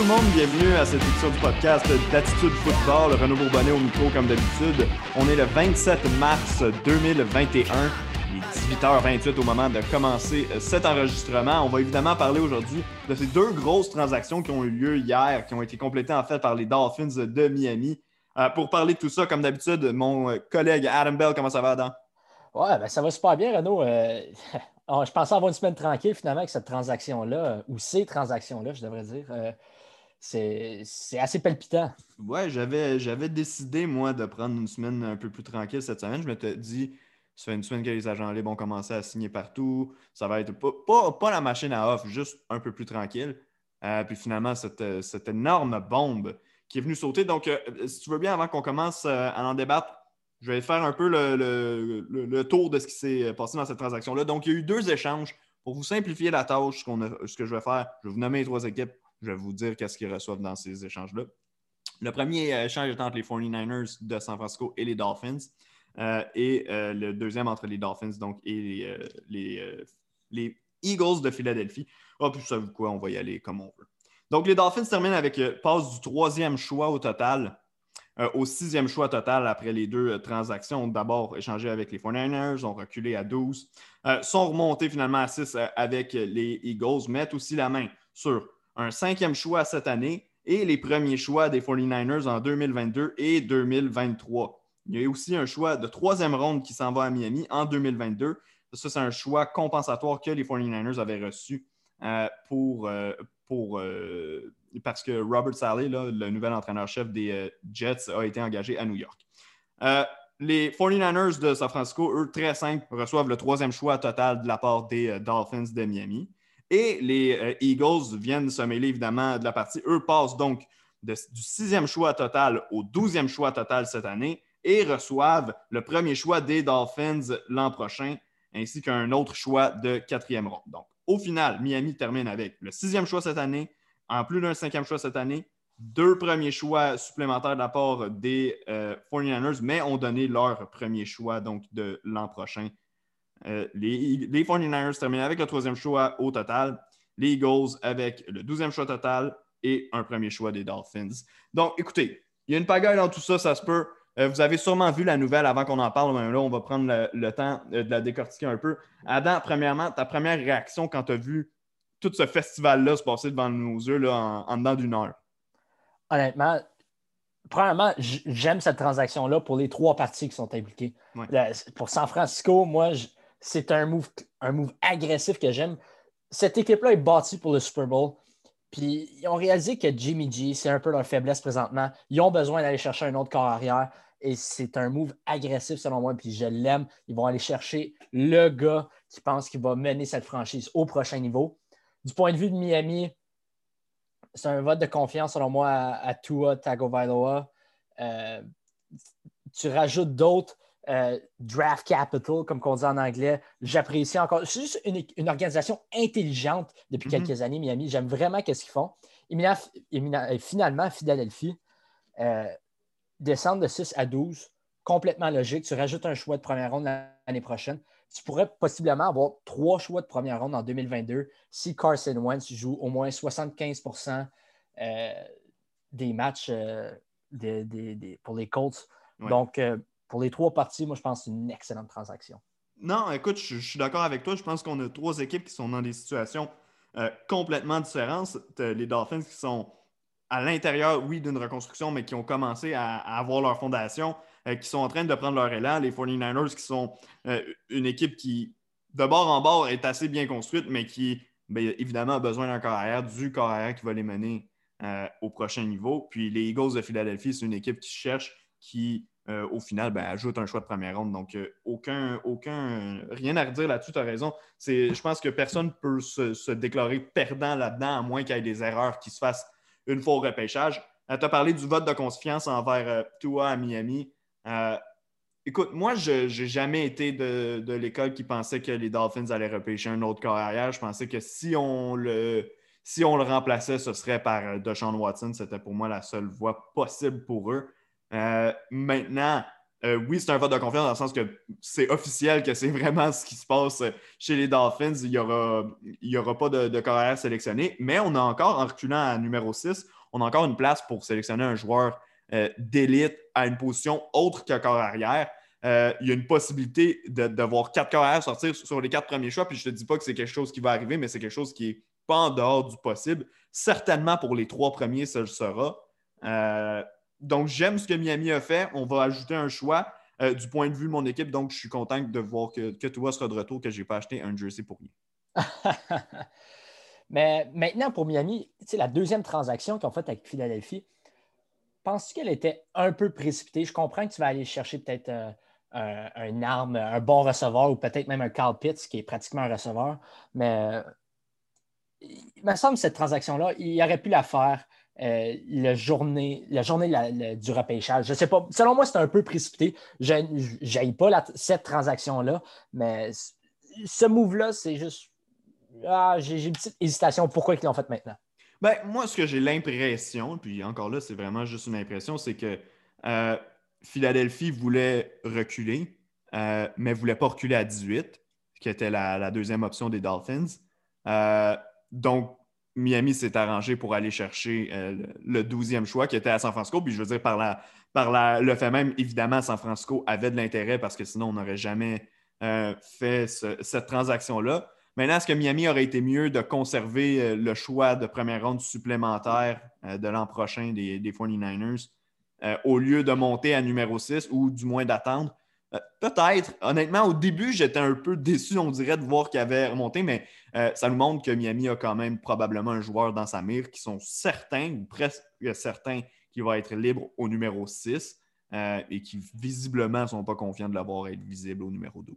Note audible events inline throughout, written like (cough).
Tout le monde, bienvenue à cette édition du podcast d'Attitude Football. Renaud Bourbonnet au micro comme d'habitude. On est le 27 mars 2021. Il est 18h28 au moment de commencer cet enregistrement. On va évidemment parler aujourd'hui de ces deux grosses transactions qui ont eu lieu hier, qui ont été complétées en fait par les Dolphins de Miami. Euh, pour parler de tout ça, comme d'habitude, mon collègue Adam Bell, comment ça va Adam? Ouais, ben ça va super bien, Renaud. Euh, (laughs) je pensais avoir une semaine tranquille finalement avec cette transaction-là, ou ces transactions-là, je devrais dire. Euh, c'est assez palpitant. Ouais, j'avais décidé, moi, de prendre une semaine un peu plus tranquille cette semaine. Je m'étais dit, ça fait une semaine que les agents libres vont commencer à signer partout. Ça va être pas, pas, la machine à off, juste un peu plus tranquille. Euh, puis finalement, cette, cette, énorme bombe qui est venue sauter. Donc, euh, si tu veux bien, avant qu'on commence euh, à en débattre, je vais faire un peu le, le tour de ce qui s'est passé dans cette transaction-là. Donc, il y a eu deux échanges. Pour vous simplifier la tâche, ce, ce que je vais faire, je vais vous nommer les trois équipes je vais vous dire qu'est-ce qu'ils reçoivent dans ces échanges-là. Le premier euh, échange est entre les 49ers de San Francisco et les Dolphins. Euh, et euh, le deuxième entre les Dolphins donc, et les, les, Eagles de Philadelphie. Oh, puis vous savez quoi, on va y aller comme on veut. Donc, les Dolphins terminent avec passe du troisième choix au total au sixième choix total après les deux transactions. D'abord échangé avec les 49ers, ont reculé à 12, sont remontés finalement à 6 avec les Eagles, mettent aussi la main sur un cinquième choix cette année et les premiers choix des 49ers en 2022 et 2023. Il y a aussi un choix de troisième ronde qui s'en va à Miami en 2022. Ça, c'est un choix compensatoire que les 49ers avaient reçu euh, pour, euh, euh, parce que Robert Salley, le nouvel entraîneur-chef des Jets, a été engagé à New York. les 49ers de San Francisco, eux, très simples, reçoivent le troisième choix total de la part des Dolphins de Miami. Et les euh, Eagles viennent se mêler évidemment de la partie. Eux passent donc du sixième choix total au douzième choix total cette année et reçoivent le premier choix des Dolphins l'an prochain, ainsi qu'un autre choix de quatrième ronde. Donc, au final, Miami termine avec le sixième choix cette année, en plus d'un cinquième choix cette année, deux premiers choix supplémentaires de la part des 49ers, euh, mais ont donné leur premier choix donc de l'an prochain euh, les, les 49ers terminent avec le troisième choix au total. Les Eagles avec le douzième choix total et un premier choix des Dolphins. Donc, écoutez, il y a une pagaille dans tout ça, ça se peut. Euh, vous avez sûrement vu la nouvelle avant qu'on en parle, mais là, on va prendre le, temps euh, de la décortiquer un peu. Adam, premièrement, ta première réaction quand tu as vu tout ce festival-là se passer devant nos yeux là, en, dedans d'une heure? Honnêtement, premièrement, j'aime cette transaction-là pour les trois parties qui sont impliquées. pour San Francisco, moi, je, c'est un move, un move agressif que j'aime. Cette équipe-là est bâtie pour le Super Bowl. Puis ils ont réalisé que Jimmy G, c'est un peu leur faiblesse présentement. Ils ont besoin d'aller chercher un autre corps arrière. Et c'est un move agressif selon moi. Puis je l'aime. Ils vont aller chercher le gars qui pense qu'il va mener cette franchise au prochain niveau. Du point de vue de Miami, c'est un vote de confiance selon moi à, Tua Tagovailoa. Euh, tu rajoutes d'autres euh, draft capital, comme on dit en anglais. J'apprécie encore. C'est juste une, organisation intelligente depuis mhm. quelques années, Miami. J'aime vraiment ce qu'ils font. Et finalement, Philadelphie, euh, descendre de 6 à 12, complètement logique. Tu rajoutes un choix de première ronde l'année prochaine. Tu pourrais possiblement avoir trois choix de première ronde en 2022 si Carson Wentz joue au moins 75% euh, des matchs pour les Colts. Donc, pour les trois parties, moi, je pense que c'est une excellente transaction. Non, écoute, je, suis d'accord avec toi. Je pense qu'on a trois équipes qui sont dans des situations euh, complètement différentes. Les Dolphins qui sont à l'intérieur, oui, d'une reconstruction, mais qui ont commencé à, avoir leur fondation, euh, qui sont en train de prendre leur élan. Les 49ers qui sont euh, une équipe qui, de bord en bord, est assez bien construite, mais qui, bien, évidemment, a besoin d'un corps du corps arrière qui va les mener au prochain niveau. Puis les Eagles de Philadelphie, c'est une équipe qui cherche, qui euh, au final, ben, ajoute un choix de première ronde. Donc, euh, aucun, aucun, rien à redire là-dessus, tu as raison. Je pense que personne ne peut se, déclarer perdant là-dedans, à moins qu'il y ait des erreurs qui se fassent une fois au repêchage. Euh, tu as parlé du vote de confiance envers toi à Miami. écoute, moi, je n'ai jamais été de, l'école qui pensait que les Dolphins allaient repêcher un autre corps arrière. Je pensais que si on le, si on le remplaçait, ce serait par Deshaun Watson. C'était pour moi la seule voie possible pour eux. Euh, maintenant, euh, oui, c'est un vote de confiance dans le sens que c'est officiel que c'est (laughs) vraiment ce qui se passe chez les Dolphins. Il n'y aura, il y aura pas de, de carrière sélectionné, mais on a encore, en reculant à numéro 6, on a encore une place pour sélectionner un joueur euh, d'élite à une position autre que corps arrière. Il y a une possibilité de, voir quatre carrières sortir sur les quatre premiers choix. Puis je ne te dis pas que c'est quelque chose qui va arriver, mais c'est quelque chose qui n'est pas en dehors du possible. Certainement pour les trois premiers, ça le sera. Donc, j'aime ce que Miami a fait. On va ajouter un choix euh, du point de vue de mon équipe. Donc, je suis content de voir que, que toi sera de retour, que je n'ai pas acheté un jersey pour rien. (laughs) Mais maintenant, pour Miami, la deuxième transaction qu'ils ont faite avec Philadelphie, penses-tu qu'elle était un peu précipitée? Je comprends que tu vas aller chercher peut-être euh, un, arme, un bon receveur ou peut-être même un Carl Pitts qui est pratiquement un receveur, mais il me semble que cette transaction-là, il aurait pu la faire euh, la journée, la journée du repêchage. Je ne sais pas. Selon moi, c'est un peu précipité. Je n'aille pas cette transaction-là, mais ce move-là, c'est juste. Ah, j'ai une petite hésitation. Pourquoi ils l'ont fait maintenant? Ben, moi, ce que j'ai l'impression, puis encore là, c'est vraiment juste une impression, c'est que euh, Philadelphie voulait reculer, euh, mais ne voulait pas reculer à 18, qui était la, deuxième option des Dolphins. donc, Miami s'est arrangé pour aller chercher euh, le 12e choix qui était à San Francisco. Puis je veux dire, par, par le fait même, évidemment, San Francisco avait de l'intérêt parce que sinon, on n'aurait jamais euh, fait cette transaction-là. Maintenant, est-ce que Miami aurait été mieux de conserver euh, le choix de première ronde supplémentaire de l'an prochain des, des 49ers au lieu de monter à numéro 6 ou du moins d'attendre? Euh, peut-être. Honnêtement, au début, j'étais un peu déçu, on dirait, de voir qu'il avait remonté, mais euh, ça nous montre que Miami a quand même probablement un joueur dans sa mire qui sont certains, ou presque certains, qu'il va être libre au numéro 6 euh, et qui visiblement ne sont pas confiants de l'avoir être visible au numéro 12.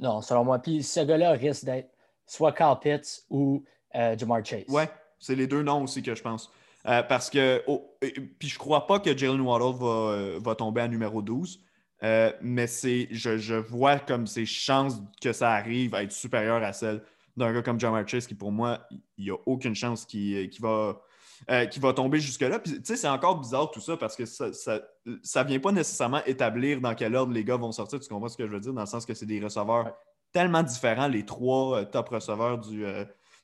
Non, selon moi. Puis ce gars-là risque d'être soit Carl Pitts ou Jamar Chase. Ouais, c'est les deux noms aussi que je pense. parce que, oh, puis je crois pas que Jalen Waddle va, va tomber à numéro 12. Euh, mais c'est, je, vois comme ses chances que ça arrive à être supérieures à celles d'un gars comme John Chase qui, pour moi, il n'y a aucune chance qu'il va, euh, va tomber jusque-là. Puis, tu sais, c'est encore bizarre tout ça parce que ça ne vient pas nécessairement établir dans quel ordre les gars vont sortir. Tu comprends ce que je veux dire? Dans le sens que c'est des receveurs tellement différents, les trois euh, top receveurs du,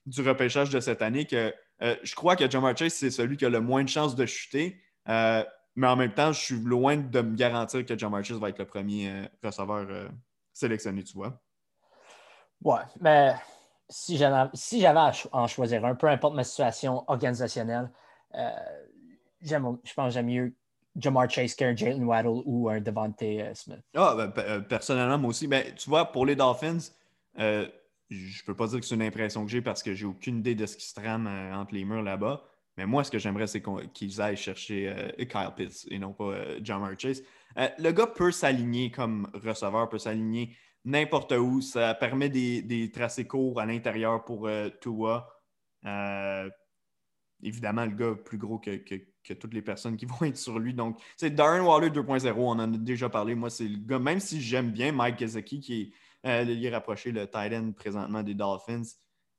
du repêchage de cette année, que je crois que John Chase, c'est celui qui a le moins de chances de chuter. Mais en même temps, je suis loin de me garantir que John Marchis va être le premier euh, receveur euh, sélectionné, tu vois. Ouais, mais si j'avais si à en choisir un, peu importe ma situation organisationnelle, euh, je pense que j'aime mieux Jamar Chase qu'un Jalen Waddle ou un Devante Smith. Ah, ben, personnellement, moi aussi. Ben, tu vois, pour les Dolphins, je ne peux pas dire que c'est une impression que j'ai parce que j'ai aucune idée de ce qui se trame entre les murs là-bas. Mais moi, ce que j'aimerais, c'est qu'ils aillent chercher euh, Kyle Pitts et non pas euh, John Chase. Euh, le gars peut s'aligner comme receveur, peut s'aligner n'importe où. Ça permet des, tracés courts à l'intérieur pour Tua. évidemment, le gars plus gros que, toutes les personnes qui (laughs) vont être sur lui. Donc, c'est Darren Waller 2.0. On en a déjà parlé. Moi, c'est le gars, même si j'aime bien Mike Gesicki, qui est le rapproché, le tight end présentement des Dolphins.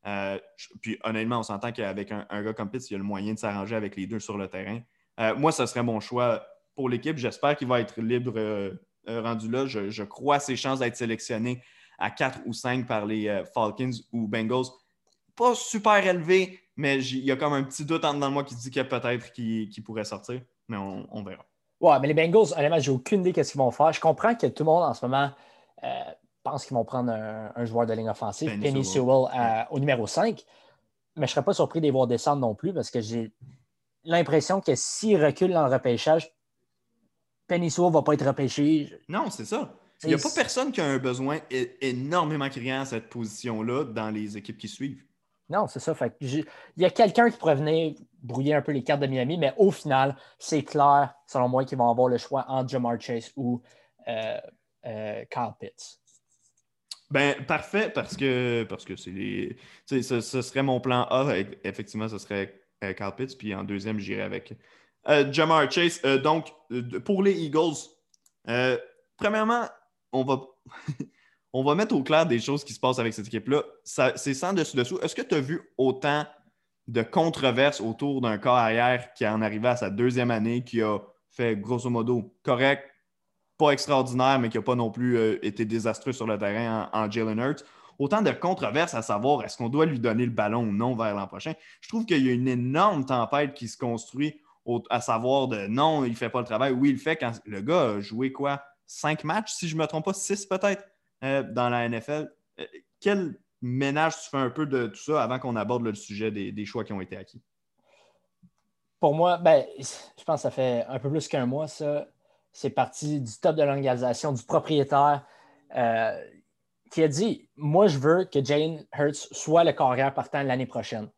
Euh, puis honnêtement, on s'entend qu'avec un, gars comme Pitts, il y a le moyen de s'arranger avec les deux sur le terrain. Euh, moi, ce serait mon choix pour l'équipe. J'espère qu'il va être libre euh, rendu là. Je, crois à ses chances d'être sélectionné à 4 ou 5 par les Falcons ou Bengals. Pas super élevé, mais il y a comme un petit doute en dedans de moi qui dit qu'il y a peut-être qui, pourrait sortir, mais on, verra. Ouais, mais les Bengals, honnêtement, j'ai aucune idée de ce qu'ils vont faire. Je comprends que tout le monde en ce moment pense qu'ils vont prendre un, joueur de ligne offensive, Penny, Sewell, au numéro 5. Mais je ne serais pas surpris de les voir descendre non plus parce que j'ai l'impression que s'ils reculent dans le repêchage, Penny Sewell ne va pas être repêché. Non, c'est ça. Il n'y a pas personne qui a un besoin énormément criant à cette position-là dans les équipes qui suivent. Non, c'est ça. Fait il y a quelqu'un qui pourrait venir brouiller un peu les cartes de Miami, mais au final, c'est clair, selon moi, qu'ils vont avoir le choix entre Jamar Chase ou euh, euh, Kyle Pitts. Ben, parfait, parce que parce que c'est les. Ce, ce, serait mon plan A. Effectivement, ce serait euh, Carl Pitts. Puis en deuxième, j'irai avec euh, Jamar Chase. Euh, donc, pour les Eagles, premièrement, on va, (laughs) on va mettre au clair des choses qui se passent avec cette équipe-là. C'est sans dessus-dessous. Est-ce que tu as vu autant de controverses autour d'un corps arrière qui en arrivait à sa deuxième année, qui a fait grosso modo correct, extraordinaire, mais qui n'a pas non plus euh, été désastreux sur le terrain en, Jalen Hurts. Autant de controverses à savoir est-ce qu'on doit lui donner le ballon ou non vers l'an prochain? Je trouve qu'il y a une énorme tempête qui se construit à savoir de non, il ne fait pas le travail. Oui, il le fait quand le gars a joué quoi? Cinq matchs, si je ne me trompe pas, six peut-être euh, dans la NFL. Euh, quel ménage tu fais un peu de tout ça avant qu'on aborde le sujet des, choix qui ont été acquis? Pour moi, ben, je pense que ça fait un peu plus qu'un mois, ça. C'est parti du top de l'organisation, du propriétaire euh, qui a dit Moi, je veux que Jane Hurts soit le carrière partant l'année prochaine.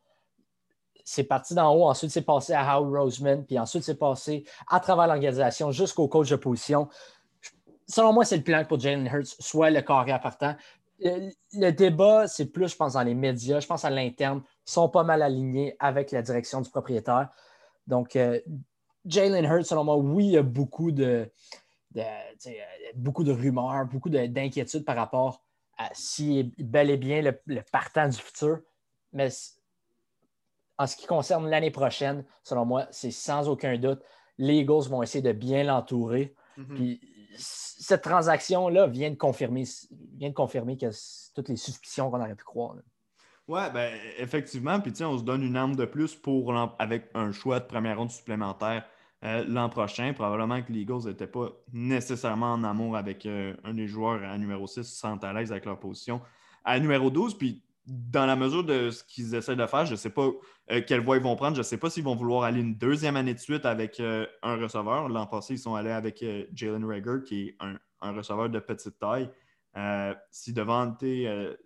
C'est parti d'en haut, ensuite c'est passé à Howard Roseman, puis ensuite c'est passé à travers l'organisation jusqu'au coach de position. Selon moi, c'est le plan pour Jalen Hurts soit le carrière partant. Le, débat, c'est plus, je pense, dans les médias, je pense à l'interne, sont pas mal alignés avec la direction du propriétaire. Donc, euh, Jalen Hurts, selon moi, oui, il y a beaucoup de, beaucoup de rumeurs, beaucoup d'inquiétudes par rapport à s'il est bel et bien le, partant du futur. Mais en ce qui concerne l'année prochaine, selon moi, c'est sans aucun doute, les Eagles vont essayer de bien l'entourer. Mm-hmm. Puis cette transaction-là vient de confirmer, vient de confirmer que toutes les suspicions qu'on aurait pu croire. Oui, ben, effectivement. Puis, on se donne une arme de plus pour avec un choix de première ronde supplémentaire euh, l'an prochain. Probablement que les Eagles n'étaient pas nécessairement en amour avec euh, un des joueurs à numéro 6, se sentent à l'aise avec leur position. À numéro 12, puis dans la mesure de ce qu'ils essaient de faire, je ne sais pas euh, quelle voie ils vont prendre. Je ne sais pas s'ils vont vouloir aller une deuxième année de suite avec un receveur. L'an passé, ils sont allés avec Jalen Rager, qui est un, receveur de petite taille. si Devante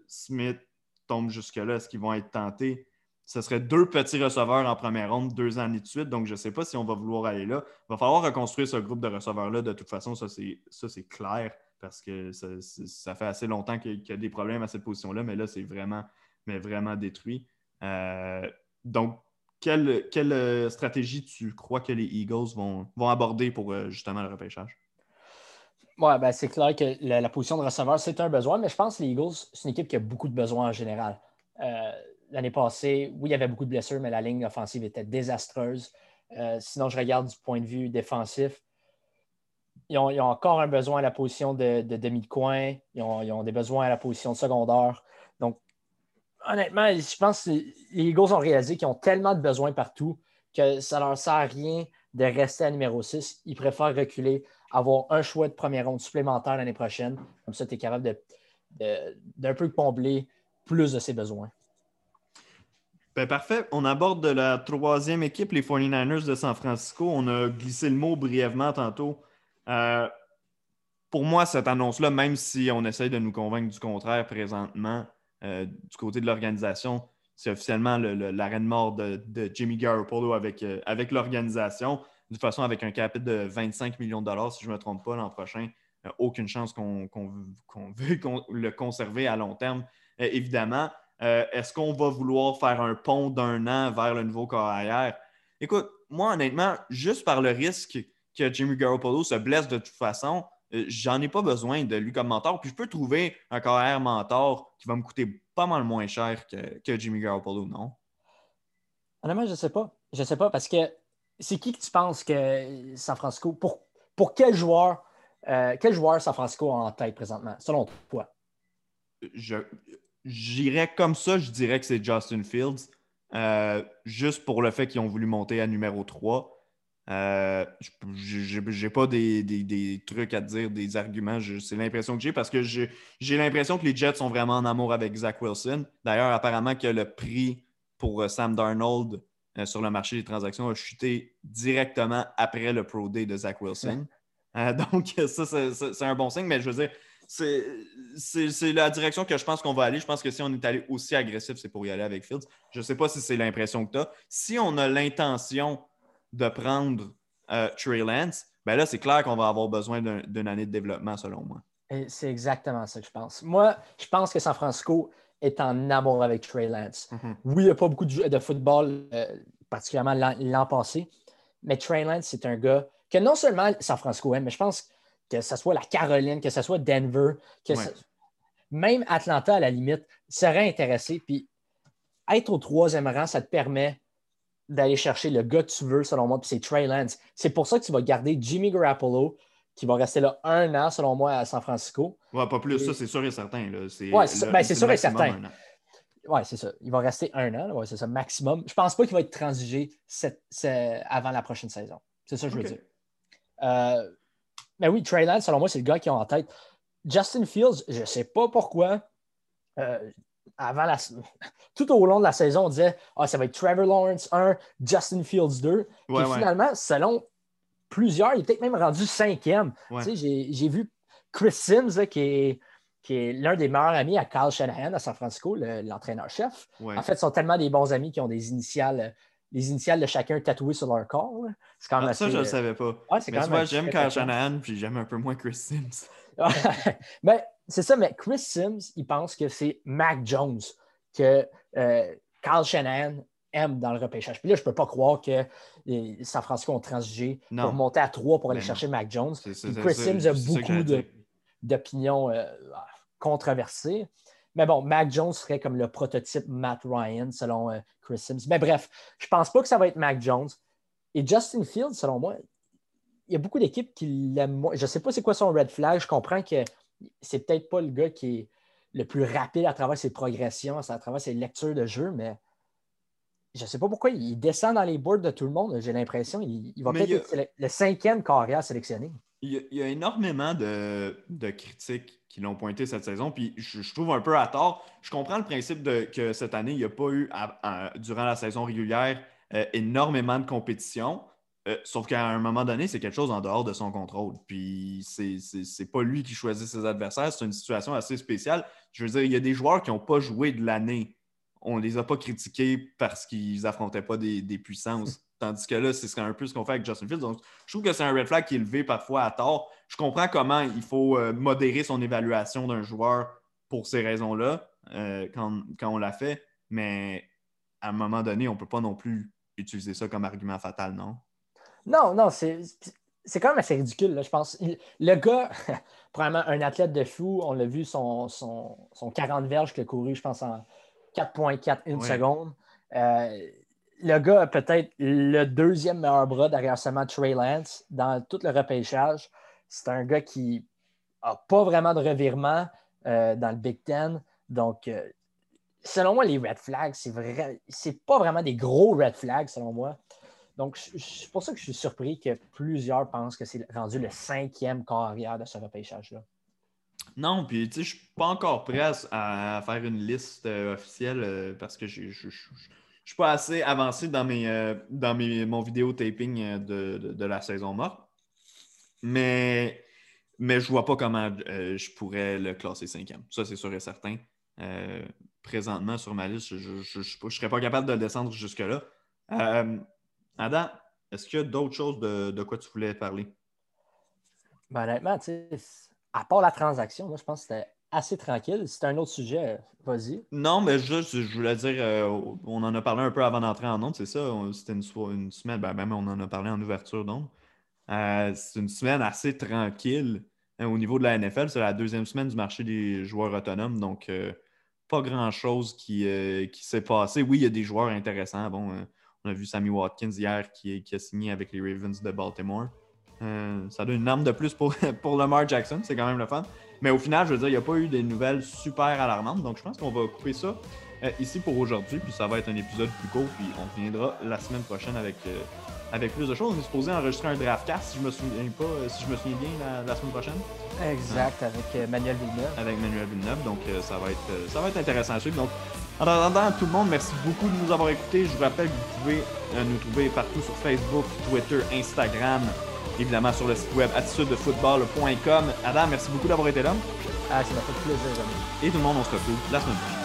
Smith tombe jusque-là, est-ce qu'ils vont être tentés? Ce serait deux petits receveurs en première ronde, deux années de suite. Donc, je ne sais pas si on va vouloir aller là. Il va falloir reconstruire ce groupe de receveurs-là. De toute façon, ça, c'est clair parce que ça, fait assez longtemps qu'il y a des problèmes à cette position-là, mais là, c'est vraiment, détruit. Euh, donc, quelle, euh, stratégie tu crois que les Eagles vont, vont aborder pour euh, justement le repêchage? Oui, ben c'est clair que la, position de receveur, c'est un besoin, mais je pense que les Eagles, c'est une équipe qui a beaucoup de besoins en général l'année passée, oui, il y avait beaucoup de blessures, mais la ligne offensive était désastreuse. Euh, sinon, je regarde du point de vue défensif. Ils ont, encore un besoin à la position de, de coin. Ils ont, des besoins à la position de secondaire. Donc, honnêtement, je pense que les Eagles ont réalisé qu'ils ont tellement de besoins partout que ça ne leur sert à rien de rester à numéro 6. Ils préfèrent reculer, avoir un choix de première ronde supplémentaire l'année prochaine. Comme ça, tu es capable d'un peu combler plus de ses besoins. Ben, parfait. On aborde la troisième équipe, les 49ers de San Francisco. On a glissé le mot brièvement tantôt. Euh, pour moi, cette annonce-là, même si on essaye de nous convaincre du contraire présentement euh, du côté de l'organisation, c'est officiellement l'arène mort de, Jimmy Garoppolo avec, euh, avec l'organisation. De toute façon, avec un capital de 25 millions de dollars, si je ne me trompe pas, l'an prochain, aucune chance qu'on (laughs) veut le conserver à long terme, évidemment. Euh, est-ce qu'on va vouloir faire un pont d'un an vers le nouveau carrière? Écoute, moi, honnêtement, juste par le risque que Jimmy Garoppolo se blesse de toute façon, euh, j'en ai pas besoin de lui comme mentor. Puis je peux trouver un carrière mentor qui va me coûter pas mal moins cher que, Jimmy Garoppolo, non? Honnêtement, je ne sais pas. Je ne sais pas parce que c'est qui que tu penses que San Francisco, pour, pour quel joueur, euh, quel joueur San Francisco a en tête présentement, selon toi? Je, J'irais comme ça, je dirais que c'est Justin Fields, euh, juste pour le fait qu'ils ont voulu monter à numéro 3. Euh, j'ai pas des, trucs à dire, des arguments. C'est l'impression que j'ai parce que j'ai l'impression que les Jets sont vraiment en amour avec Zach Wilson. D'ailleurs, apparemment que le prix pour euh, Sam Darnold euh, sur le marché des transactions a chuté directement après le Pro Day de Zach Wilson. (laughs) donc, ça, c'est un bon signe, mais je veux dire, c'est la direction que je pense qu'on va aller. Je pense que si on est allé aussi agressif, c'est pour y aller avec Fields. Je ne sais pas si c'est l'impression que tu as. Si on a l'intention de prendre euh, Trey Lance, ben là, c'est clair qu'on va avoir besoin d'une année de développement, selon moi. C'est exactement ça que je pense. Moi, je pense que San Francisco est en amour avec Trey Lance. Mm-hmm. Oui, il n'y a pas beaucoup de, football, euh, particulièrement l'an passé, mais Trey Lance, c'est un gars que non seulement San Francisco aime, mais je pense que ce soit la Caroline, que ce soit Denver, que même Atlanta, à la limite, serait intéressé. Puis être au troisième rang, ça te permet d'aller chercher le gars que tu veux, selon moi, puis c'est Trey Lance. C'est pour ça que tu vas garder Jimmy Garoppolo, qui va rester là un an, selon moi, à San Francisco. Ouais, pas plus, ça, c'est sûr et certain. Oui, c'est ben, sûr et certain. Oui, c'est ça. Il va rester un an, ouais, c'est ça, maximum. Je pense pas qu'il va être transigé avant la prochaine saison. C'est ça que je veux dire. Euh, mais oui, Trey Lance, selon moi, c'est le gars qui est en tête. Justin Fields, je ne sais pas pourquoi. Euh, avant la... (laughs) Tout au long de la saison, on disait ah, ça va être Trevor Lawrence 1, Justin Fields 2. Puis finalement, selon plusieurs, il est peut-être même rendu cinquième. J'ai vu Chris Sims, qui est, qui est l'un des meilleurs amis à Carl Shanahan à San Francisco, l'entraîneur-chef. En fait, ils sont tellement des bons amis qui ont des initiales les initiales de chacun tatouées sur leur corps. C'est quand même ah, Ça, je ne le savais pas. mais j'aime Carl Shanahan, puis j'aime un peu moins Chris Sims. (laughs) mais c'est ça, mais Chris Sims, il pense que c'est Mac Jones que euh, Carl Shanahan aime dans le repêchage. Puis là, je ne peux pas croire que San Francisco ont transigé pour monter à 3 pour aller chercher Mac Jones. Chris Sims a beaucoup d'opinions euh, controversées. Mais bon, Mac Jones serait comme le prototype Matt Ryan selon euh, Chris Sims. Mais bref, je ne pense pas que ça va être Mac Jones. Et Justin Fields, selon moi, il y a beaucoup d'équipes qui l'aiment. Je ne sais pas c'est quoi son red flag. Je comprends que c'est peut-être pas le gars qui est le plus rapide à travers ses progressions, à travers ses lectures de jeu, mais je ne sais pas pourquoi il descend dans les boards de tout le monde. J'ai l'impression qu'il va peut-être être le, cinquième carrière sélectionné. Il y, a, énormément de, critiques qui l'ont pointé cette saison, puis je, trouve un peu à tort. Je comprends le principe que cette année, il n'y a pas eu, durant la saison régulière, euh, énormément de compétition. Euh, sauf qu'à un moment donné, c'est quelque chose en dehors de son contrôle. Puis c'est pas lui qui choisit ses adversaires. C'est une situation assez spéciale. Je veux dire, il y a des joueurs qui n'ont pas joué de l'année. On ne les a pas critiqués parce qu'ils affrontaient pas des, puissances. Tandis que là, c'est un peu ce qu'on fait avec Justin Fields. Donc, je trouve que c'est un red flag qui est levé parfois à tort. Je comprends comment il faut euh, modérer son évaluation d'un joueur pour ces raisons-là euh, quand, quand, on l'a fait. Mais à un moment donné, on ne peut pas non plus utiliser ça comme argument fatal, non? Non, non, c'est quand même assez ridicule, je pense. Le gars, (laughs) probablement un athlète de fou, on l'a vu, son, son, 40 verges qu'il a couru, je pense, en 4.4 une seconde. Euh, le gars a peut-être le deuxième meilleur bras derrière seulement Trey Lance dans tout le repêchage. C'est un gars qui n'a pas vraiment de revirement euh, dans le Big Ten. Donc, euh, selon moi, les red flags, c'est vrai, c'est pas vraiment des gros red flags, selon moi. Donc, c'est pour ça que je suis surpris que plusieurs pensent que c'est rendu le cinquième carrière de ce repêchage-là. Non, puis tu sais, je suis pas encore prêt à, faire une liste euh, officielle parce que je ne suis pas assez avancé dans, mes, euh, dans mes, mon vidéo taping de, la saison morte. Mais, mais je vois pas comment je pourrais le classer cinquième. Ça, c'est sûr et certain. présentement, sur ma liste, je ne serais pas capable de le descendre jusque-là. Adam, est-ce qu'il y a d'autres choses de, quoi tu voulais parler? Ben, honnêtement, à part la transaction, je pense que c'était assez tranquille. Si un autre sujet, vas-y. Non, mais juste, je voulais dire, euh, on en a parlé un peu avant d'entrer en onde, c'est ça. C'était une, semaine, ben, même on en a parlé en ouverture d'onde. Euh, c'est une semaine assez tranquille hein, au niveau de la NFL. C'est la deuxième semaine du marché des joueurs autonomes, donc euh, pas grand-chose qui, qui s'est passé. Oui, il y a des joueurs intéressants. Bon, on a vu Sammy Watkins hier qui, a signé avec les Ravens de Baltimore. Euh, ça donne une arme de plus pour, (laughs) pour Lamar Jackson, c'est quand même le fun. Mais au final, je veux dire, il n'y a pas eu des nouvelles super alarmantes, donc je pense qu'on va couper ça euh, ici pour aujourd'hui, puis ça va être un épisode plus court, puis on reviendra la semaine prochaine avec, euh, avec plus de choses. On est supposé enregistrer un draft cast, si je me souviens pas, si je me souviens bien, la, semaine prochaine. Exact, avec Manuel Villeneuve. Avec Manuel Villeneuve, donc ça, va être, ça va être intéressant à suivre. Donc, en attendant, tout le monde, merci beaucoup de nous avoir écoutés. Je vous rappelle que vous pouvez euh, nous trouver partout sur Facebook, Twitter, Instagram, évidemment sur le site web attitudefootball.com. Adam, merci beaucoup d'avoir été là. Ah, ça m'a fait plaisir. Et tout le monde, on se retrouve la semaine prochaine.